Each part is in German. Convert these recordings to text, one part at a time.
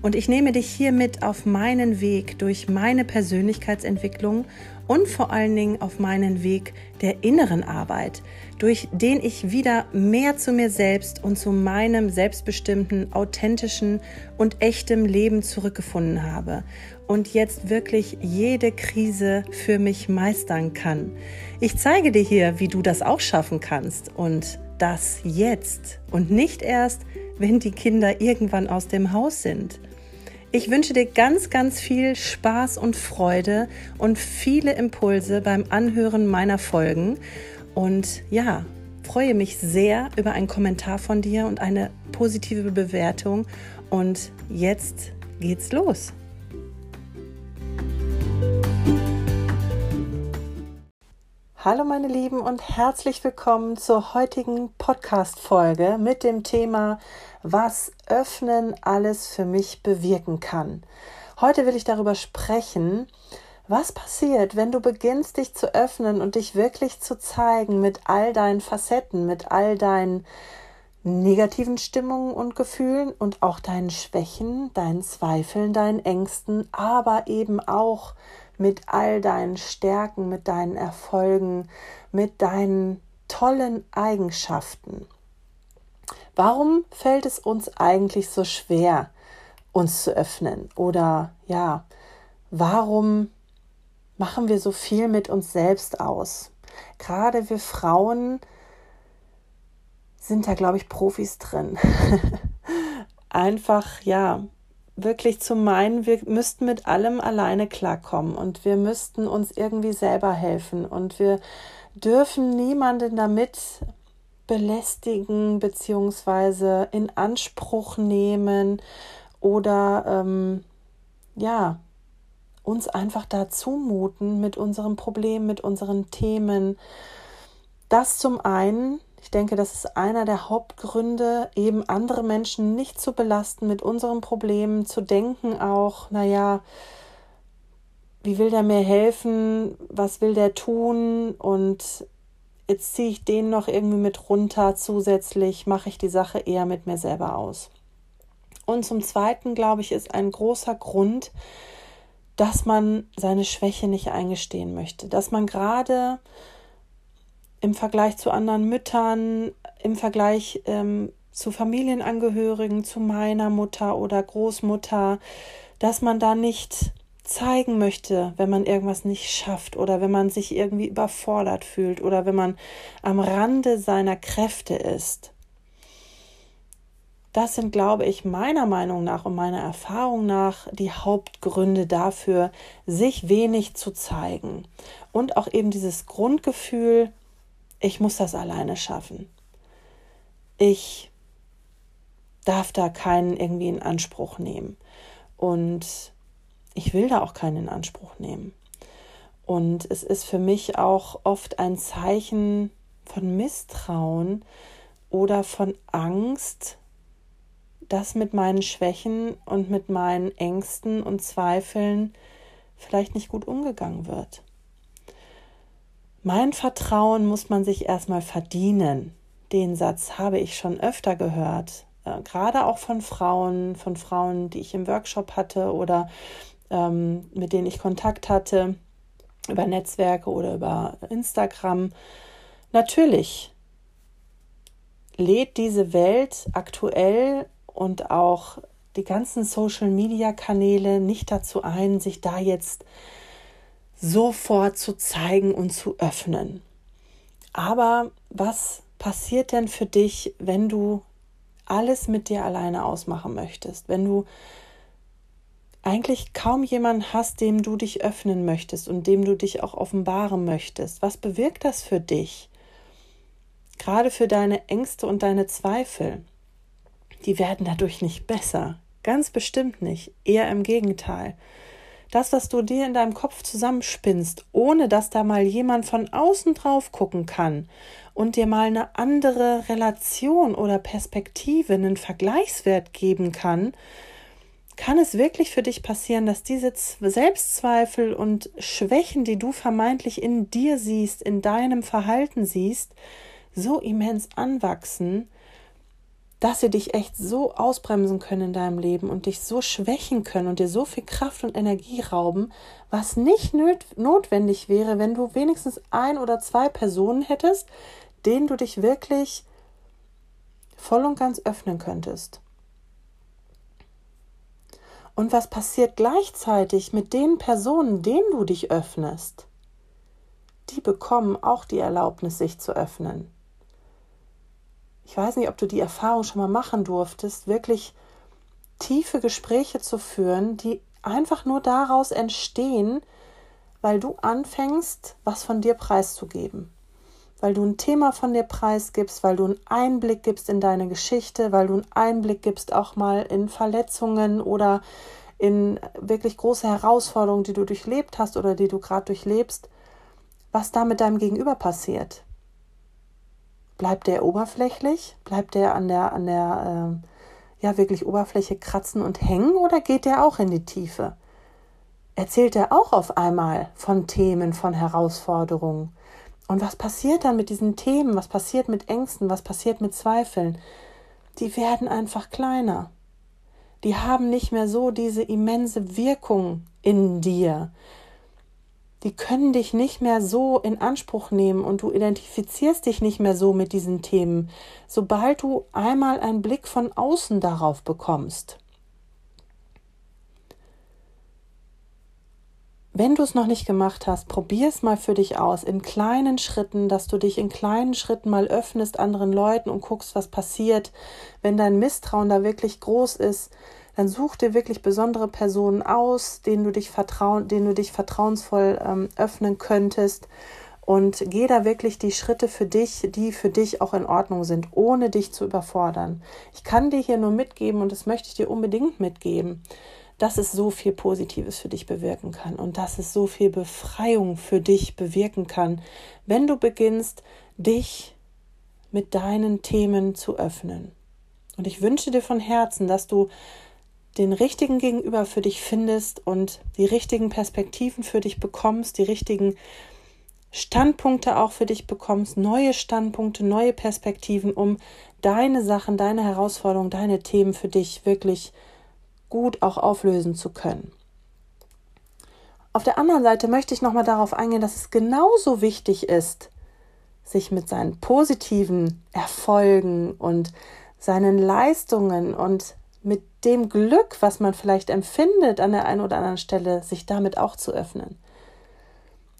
Und ich nehme dich hier mit auf meinen Weg durch meine Persönlichkeitsentwicklung und vor allen Dingen auf meinen Weg der inneren Arbeit, durch den ich wieder mehr zu mir selbst und zu meinem selbstbestimmten, authentischen und echtem Leben zurückgefunden habe und jetzt wirklich jede Krise für mich meistern kann. Ich zeige dir hier, wie du das auch schaffen kannst und das jetzt und nicht erst, wenn die Kinder irgendwann aus dem Haus sind. Ich wünsche dir ganz, ganz viel Spaß und Freude und viele Impulse beim Anhören meiner Folgen. Und ja, freue mich sehr über einen Kommentar von dir und eine positive Bewertung. Und jetzt geht's los. Hallo meine Lieben und herzlich willkommen zur heutigen Podcast-Folge mit dem Thema was Öffnen alles für mich bewirken kann. Heute will ich darüber sprechen, was passiert, wenn du beginnst, dich zu öffnen und dich wirklich zu zeigen mit all deinen Facetten, mit all deinen negativen Stimmungen und Gefühlen und auch deinen Schwächen, deinen Zweifeln, deinen Ängsten, aber eben auch mit all deinen Stärken, mit deinen Erfolgen, mit deinen tollen Eigenschaften. Warum fällt es uns eigentlich so schwer, uns zu öffnen? Oder ja, warum machen wir so viel mit uns selbst aus? Gerade wir Frauen sind da, glaube ich, Profis drin. Einfach, ja, wirklich zu meinen, wir müssten mit allem alleine klarkommen und wir müssten uns irgendwie selber helfen und wir dürfen niemanden damit belästigen beziehungsweise in Anspruch nehmen oder ähm, ja uns einfach da zumuten mit unseren Problemen, mit unseren Themen. Das zum einen, ich denke, das ist einer der Hauptgründe, eben andere Menschen nicht zu belasten mit unseren Problemen, zu denken auch, naja, wie will der mir helfen, was will der tun und jetzt ziehe ich den noch irgendwie mit runter. Zusätzlich mache ich die Sache eher mit mir selber aus. Und zum Zweiten, glaube ich, ist ein großer Grund, dass man seine Schwäche nicht eingestehen möchte. Dass man gerade im Vergleich zu anderen Müttern, im Vergleich ähm, zu Familienangehörigen, zu meiner Mutter oder Großmutter, dass man da nicht zeigen möchte, wenn man irgendwas nicht schafft oder wenn man sich irgendwie überfordert fühlt oder wenn man am Rande seiner Kräfte ist. Das sind, glaube ich, meiner Meinung nach und meiner Erfahrung nach die Hauptgründe dafür, sich wenig zu zeigen. Und auch eben dieses Grundgefühl, ich muss das alleine schaffen. Ich darf da keinen irgendwie in Anspruch nehmen. Und ich will da auch keinen in Anspruch nehmen. Und es ist für mich auch oft ein Zeichen von Misstrauen oder von Angst, dass mit meinen Schwächen und mit meinen Ängsten und Zweifeln vielleicht nicht gut umgegangen wird. Mein Vertrauen muss man sich erstmal verdienen. Den Satz habe ich schon öfter gehört, äh, gerade auch von Frauen, von Frauen, die ich im Workshop hatte oder ähm, mit denen ich Kontakt hatte, über Netzwerke oder über Instagram. Natürlich lädt diese Welt aktuell und auch die ganzen Social-Media-Kanäle nicht dazu ein, sich da jetzt sofort zu zeigen und zu öffnen. Aber was passiert denn für dich, wenn du alles mit dir alleine ausmachen möchtest? Wenn du eigentlich kaum jemanden hast, dem du dich öffnen möchtest und dem du dich auch offenbaren möchtest. Was bewirkt das für dich? Gerade für deine Ängste und deine Zweifel. Die werden dadurch nicht besser. Ganz bestimmt nicht. Eher im Gegenteil. Das, was du dir in deinem Kopf zusammenspinnst, ohne dass da mal jemand von außen drauf gucken kann und dir mal eine andere Relation oder Perspektive, einen Vergleichswert geben kann, kann es wirklich für dich passieren, dass diese Selbstzweifel und Schwächen, die du vermeintlich in dir siehst, in deinem Verhalten siehst, so immens anwachsen, dass sie dich echt so ausbremsen können in deinem Leben und dich so schwächen können und dir so viel Kraft und Energie rauben, was nicht notwendig wäre, wenn du wenigstens ein oder zwei Personen hättest, denen du dich wirklich voll und ganz öffnen könntest. Und was passiert gleichzeitig mit den Personen, denen du dich öffnest? Die bekommen auch die Erlaubnis, sich zu öffnen ich weiß nicht, ob du die Erfahrung schon mal machen durftest, wirklich tiefe Gespräche zu führen, die einfach nur daraus entstehen, weil du anfängst, was von dir preiszugeben. Weil du ein Thema von dir preisgibst, weil du einen Einblick gibst in deine Geschichte, weil du einen Einblick gibst auch mal in Verletzungen oder in wirklich große Herausforderungen, die du durchlebt hast oder die du gerade durchlebst, was da mit deinem Gegenüber passiert. Bleibt der oberflächlich? Bleibt der an der, an der, äh, ja, wirklich Oberfläche kratzen und hängen oder geht der auch in die Tiefe? Erzählt er auch auf einmal von Themen, von Herausforderungen? Und was passiert dann mit diesen Themen? Was passiert mit Ängsten? Was passiert mit Zweifeln? Die werden einfach kleiner. Die haben nicht mehr so diese immense Wirkung in dir die können dich nicht mehr so in Anspruch nehmen und du identifizierst dich nicht mehr so mit diesen Themen, sobald du einmal einen Blick von außen darauf bekommst. Wenn du es noch nicht gemacht hast, probier es mal für dich aus, in kleinen Schritten, dass du dich in kleinen Schritten mal öffnest anderen Leuten und guckst, was passiert. Wenn dein Misstrauen da wirklich groß ist, dann such dir wirklich besondere Personen aus, denen du dich, vertrauen, denen du dich vertrauensvoll ähm, öffnen könntest. Und geh da wirklich die Schritte für dich, die für dich auch in Ordnung sind, ohne dich zu überfordern. Ich kann dir hier nur mitgeben und das möchte ich dir unbedingt mitgeben, dass es so viel Positives für dich bewirken kann und dass es so viel Befreiung für dich bewirken kann, wenn du beginnst, dich mit deinen Themen zu öffnen. Und ich wünsche dir von Herzen, dass du den richtigen Gegenüber für dich findest und die richtigen Perspektiven für dich bekommst, die richtigen Standpunkte auch für dich bekommst, neue Standpunkte, neue Perspektiven, um deine Sachen, deine Herausforderungen, deine Themen für dich wirklich gut auch auflösen zu können. Auf der anderen Seite möchte ich nochmal darauf eingehen, dass es genauso wichtig ist, sich mit seinen positiven Erfolgen und seinen Leistungen und dem Glück, was man vielleicht empfindet an der einen oder anderen Stelle, sich damit auch zu öffnen.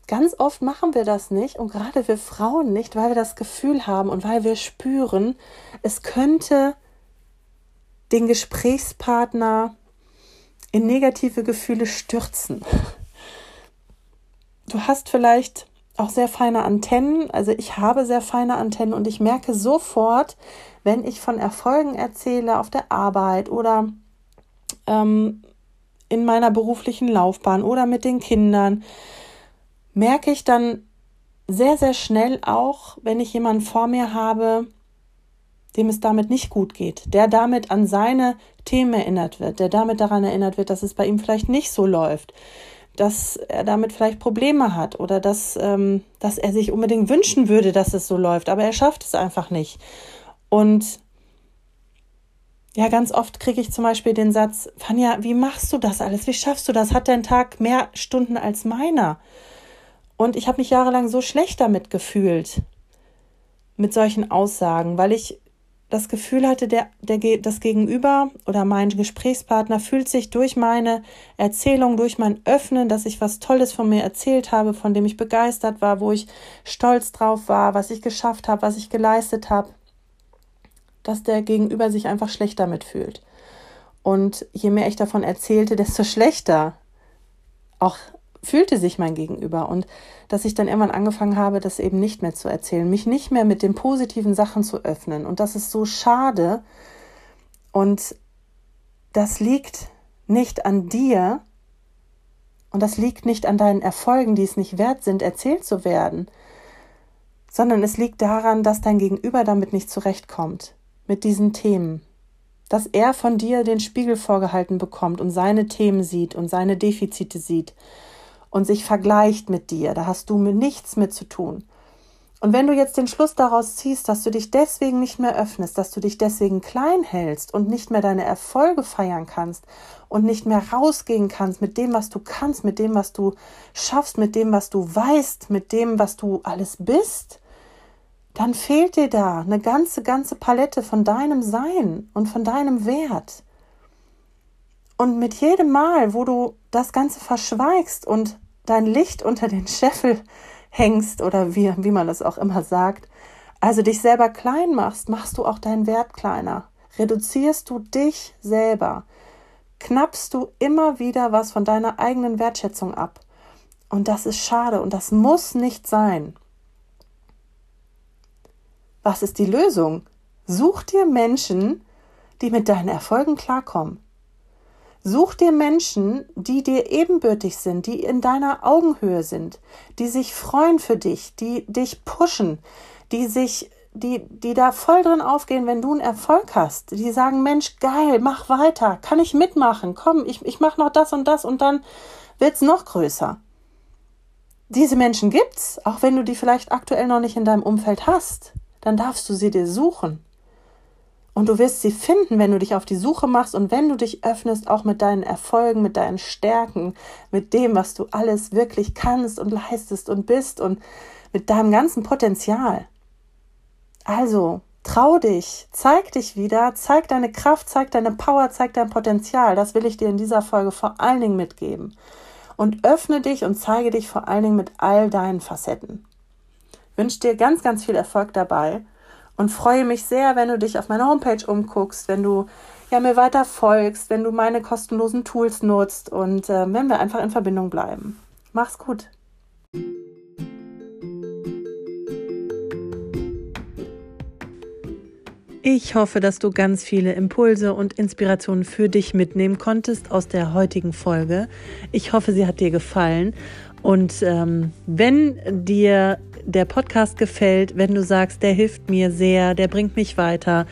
Ganz oft machen wir das nicht und gerade wir Frauen nicht, weil wir das Gefühl haben und weil wir spüren, es könnte den Gesprächspartner in negative Gefühle stürzen. Du hast vielleicht auch sehr feine Antennen, also ich habe sehr feine Antennen und ich merke sofort, wenn ich von Erfolgen erzähle auf der Arbeit oder ähm, in meiner beruflichen Laufbahn oder mit den Kindern, merke ich dann sehr, sehr schnell auch, wenn ich jemanden vor mir habe, dem es damit nicht gut geht, der damit an seine Themen erinnert wird, der damit daran erinnert wird, dass es bei ihm vielleicht nicht so läuft, dass er damit vielleicht Probleme hat oder dass, ähm, dass er sich unbedingt wünschen würde, dass es so läuft, aber er schafft es einfach nicht. Und ja, ganz oft kriege ich zum Beispiel den Satz, Fanja, wie machst du das alles? Wie schaffst du das? Hat dein Tag mehr Stunden als meiner? Und ich habe mich jahrelang so schlecht damit gefühlt, mit solchen Aussagen, weil ich das Gefühl hatte, der, der, das Gegenüber oder mein Gesprächspartner fühlt sich durch meine Erzählung, durch mein Öffnen, dass ich was Tolles von mir erzählt habe, von dem ich begeistert war, wo ich stolz drauf war, was ich geschafft habe, was ich geleistet habe, dass der Gegenüber sich einfach schlecht damit fühlt. Und je mehr ich davon erzählte, desto schlechter auch fühlte sich mein Gegenüber. Und dass ich dann irgendwann angefangen habe, das eben nicht mehr zu erzählen, mich nicht mehr mit den positiven Sachen zu öffnen. Und das ist so schade. Und das liegt nicht an dir, Und das liegt nicht an deinen Erfolgen, die es nicht wert sind, erzählt zu werden, sondern es liegt daran, dass dein Gegenüber damit nicht zurechtkommt, mit diesen Themen. Dass er von dir den Spiegel vorgehalten bekommt und seine Themen sieht und seine Defizite sieht und sich vergleicht mit dir. Da hast du mit nichts mit zu tun. Und wenn du jetzt den Schluss daraus ziehst, dass du dich deswegen nicht mehr öffnest, dass du dich deswegen klein hältst und nicht mehr deine Erfolge feiern kannst und nicht mehr rausgehen kannst mit dem, was du kannst, mit dem, was du schaffst, mit dem, was du weißt, mit dem, was du alles bist, dann fehlt dir da eine ganze, ganze Palette von deinem Sein und von deinem Wert. Und mit jedem Mal, wo du das Ganze verschweigst und dein Licht unter den Scheffel hängst oder wie, wie man das auch immer sagt, also dich selber klein machst, machst du auch deinen Wert kleiner. Reduzierst du dich selber, knappst du immer wieder was von deiner eigenen Wertschätzung ab. Und das ist schade und das muss nicht sein. Was ist die Lösung? Such dir Menschen, die mit deinen Erfolgen klarkommen. Such dir Menschen, die dir ebenbürtig sind, die in deiner Augenhöhe sind, die sich freuen für dich, die dich pushen, die sich, die, die da voll drin aufgehen, wenn du einen Erfolg hast, die sagen, Mensch, geil, mach weiter, kann ich mitmachen, komm, ich, ich mach noch das und das und dann wird's noch größer. Diese Menschen gibt's, auch wenn du die vielleicht aktuell noch nicht in deinem Umfeld hast, dann darfst du sie dir suchen. Und du wirst sie finden, wenn du dich auf die Suche machst und wenn du dich öffnest, auch mit deinen Erfolgen, mit deinen Stärken, mit dem, was du alles wirklich kannst und leistest und bist und mit deinem ganzen Potenzial. Also, trau dich, zeig dich wieder, zeig deine Kraft, zeig deine Power, zeig dein Potenzial. Das will ich dir in dieser Folge vor allen Dingen mitgeben. Und öffne dich und zeige dich vor allen Dingen mit all deinen Facetten. Wünsche dir ganz, ganz viel Erfolg dabei und freue mich sehr, wenn du dich auf meiner Homepage umguckst, wenn du ja mir weiter folgst, wenn du meine kostenlosen Tools nutzt und äh, wenn wir einfach in Verbindung bleiben. Mach's gut. Ich hoffe, dass du ganz viele Impulse und Inspirationen für dich mitnehmen konntest aus der heutigen Folge. Ich hoffe, sie hat dir gefallen. Und ähm, wenn dir der Podcast gefällt, wenn du sagst, der hilft mir sehr, der bringt mich weiter,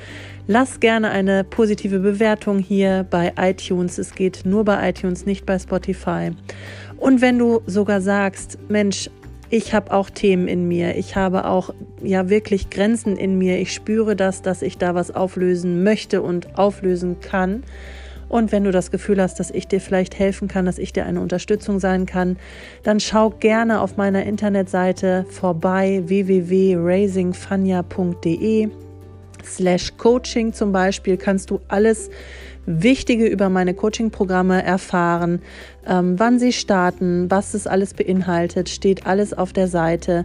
lass gerne eine positive Bewertung hier bei iTunes. Es geht nur bei iTunes, nicht bei Spotify. Und wenn du sogar sagst, Mensch, ich habe auch Themen in mir, ich habe auch ja wirklich Grenzen in mir, ich spüre das, dass ich da was auflösen möchte und auflösen kann, und wenn du das Gefühl hast, dass ich dir vielleicht helfen kann, dass ich dir eine Unterstützung sein kann, dann schau gerne auf meiner Internetseite vorbei www.raisingfania.de slash Coaching zum Beispiel kannst du alles Wichtige über meine Coaching-Programme erfahren, ähm, wann sie starten, was es alles beinhaltet, steht alles auf der Seite.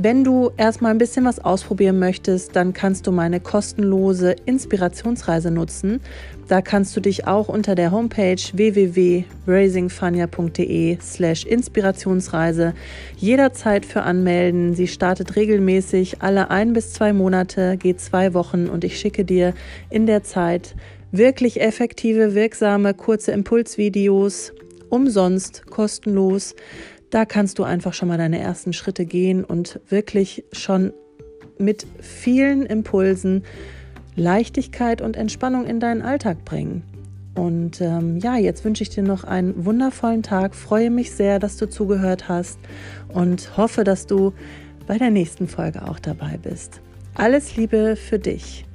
Wenn du erstmal ein bisschen was ausprobieren möchtest, dann kannst du meine kostenlose Inspirationsreise nutzen. Da kannst du dich auch unter der Homepage www.raisingfania.de slash Inspirationsreise jederzeit für anmelden. Sie startet regelmäßig alle ein bis zwei Monate, geht zwei Wochen und ich schicke dir in der Zeit wirklich effektive, wirksame, kurze Impulsvideos umsonst, kostenlos da kannst du einfach schon mal deine ersten Schritte gehen und wirklich schon mit vielen Impulsen Leichtigkeit und Entspannung in deinen Alltag bringen. Und ähm, ja, jetzt wünsche ich dir noch einen wundervollen Tag, freue mich sehr, dass du zugehört hast und hoffe, dass du bei der nächsten Folge auch dabei bist. Alles Liebe für dich.